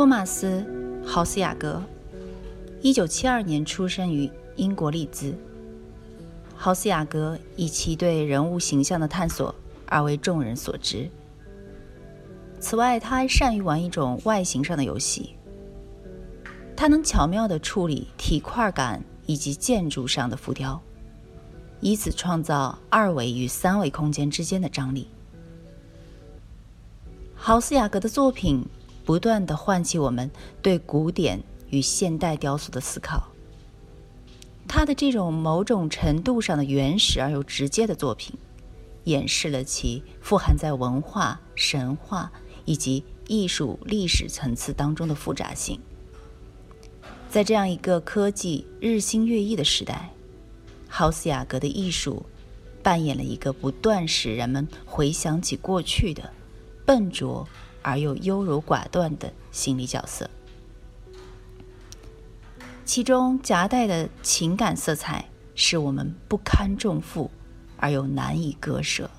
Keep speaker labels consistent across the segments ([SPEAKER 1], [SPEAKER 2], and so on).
[SPEAKER 1] 托马斯·豪斯雅格，一九七二年出生于英国利兹。豪斯雅格以其对人物形象的探索而为众人所知。此外，他还善于玩一种外形上的游戏。他能巧妙地处理体块感以及建筑上的浮雕，以此创造二维与三维空间之间的张力。豪斯雅格的作品。不断的唤起我们对古典与现代雕塑的思考。他的这种某种程度上的原始而又直接的作品，演示了其富含在文化、神话以及艺术历史层次当中的复杂性。在这样一个科技日新月异的时代，豪斯雅格的艺术扮演了一个不断使人们回想起过去的笨拙。而又优柔寡断的心理角色，其中夹带的情感色彩使我们不堪重负，而又难以割舍。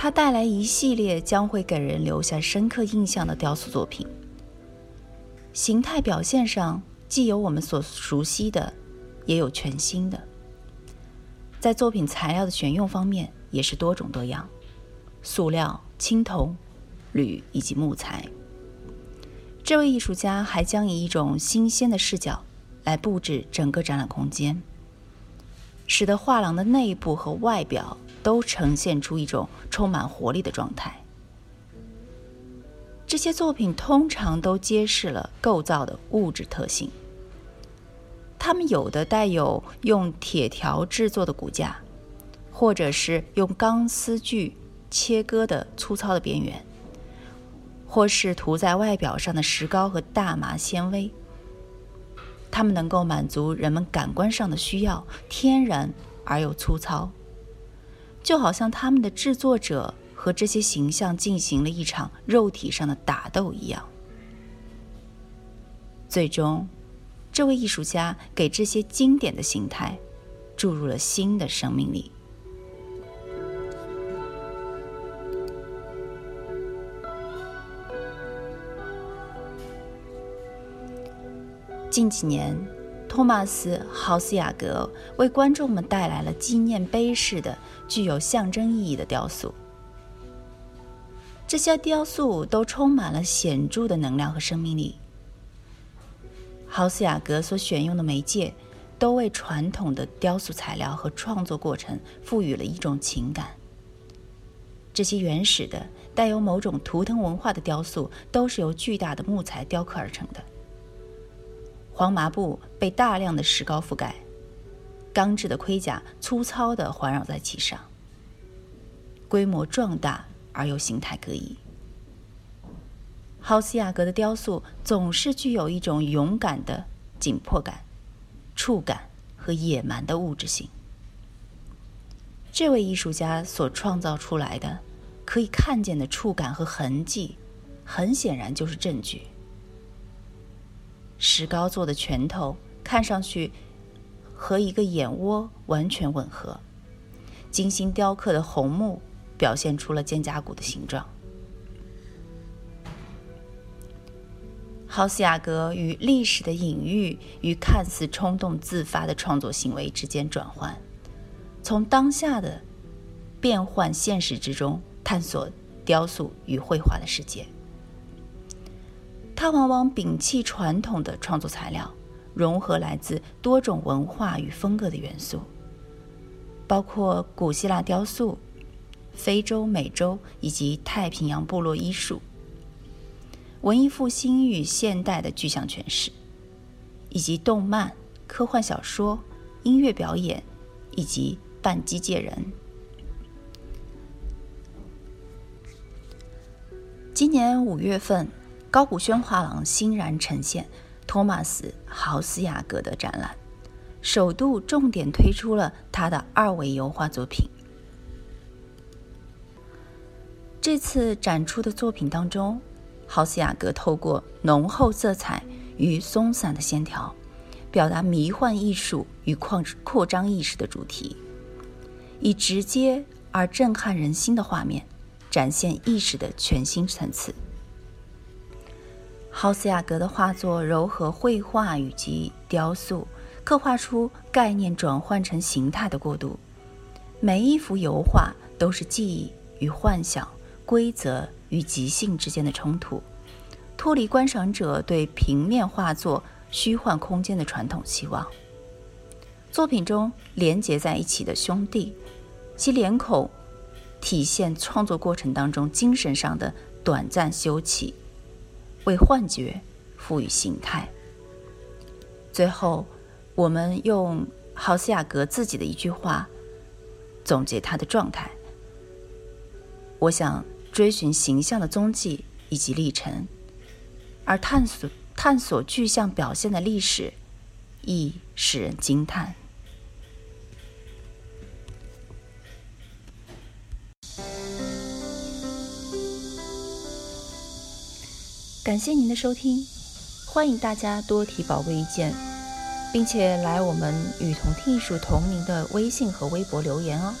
[SPEAKER 1] 它带来一系列将会给人留下深刻印象的雕塑作品。形态表现上，既有我们所熟悉的，也有全新的。在作品材料的选用方面，也是多种多样：塑料、青铜、铝以及木材。这位艺术家还将以一种新鲜的视角来布置整个展览空间，使得画廊的内部和外表都呈现出一种充满活力的状态。这些作品通常都揭示了构造的物质特性。它们有的带有用铁条制作的骨架，或者是用钢丝锯切割的粗糙的边缘，或是涂在外表上的石膏和大麻纤维。它们能够满足人们感官上的需要，天然而又粗糙，就好像他们的制作者。和这些形象进行了一场肉体上的打斗一样。最终，这位艺术家给这些经典的形态注入了新的生命力。近几年，托马斯·豪斯雅格为观众们带来了纪念碑式的、具有象征意义的雕塑。这些雕塑都充满了显著的能量和生命力。豪斯雅格所选用的媒介，都为传统的雕塑材料和创作过程赋予了一种情感。这些原始的、带有某种图腾文化的雕塑，都是由巨大的木材雕刻而成的。黄麻布被大量的石膏覆盖，钢制的盔甲粗糙地环绕在其上，规模壮大。而又形态各异。豪斯雅格的雕塑总是具有一种勇敢的紧迫感、触感和野蛮的物质性。这位艺术家所创造出来的可以看见的触感和痕迹，很显然就是证据。石膏做的拳头看上去和一个眼窝完全吻合，精心雕刻的红木。表现出了肩胛骨的形状。豪斯雅格与历史的隐喻与看似冲动自发的创作行为之间转换，从当下的变换现实之中探索雕塑与绘画的世界。他往往摒弃传统的创作材料，融合来自多种文化与风格的元素，包括古希腊雕塑。非洲、美洲以及太平洋部落医术，文艺复兴与现代的具象诠释，以及动漫、科幻小说、音乐表演以及半机械人。今年五月份，高古轩画廊欣然呈现托马斯·豪斯雅格的展览，首度重点推出了他的二维油画作品。这次展出的作品当中，豪斯雅格透过浓厚色彩与松散的线条，表达迷幻艺术与扩扩张意识的主题，以直接而震撼人心的画面。展现意识的全新层次。豪斯雅格的画作柔和绘画以及雕塑，刻画出概念转换成形态的过渡。每一幅油画都是记忆与幻想、规则与即兴之间的冲突，脱离观赏者对平面画作虚幻空间的传统期望。作品中连结在一起的兄弟，其脸孔。体现创作过程当中精神上的短暂休憩，为幻觉赋予形态。最后，我们用豪斯雅格自己的一句话总结他的状态：我想追寻形象的踪迹以及历程，而探索探索具象表现的历史，亦使人惊叹。感谢您的收听，欢迎大家多提宝贵意见，并且来我们“与同听艺术”同名的微信和微博留言哦。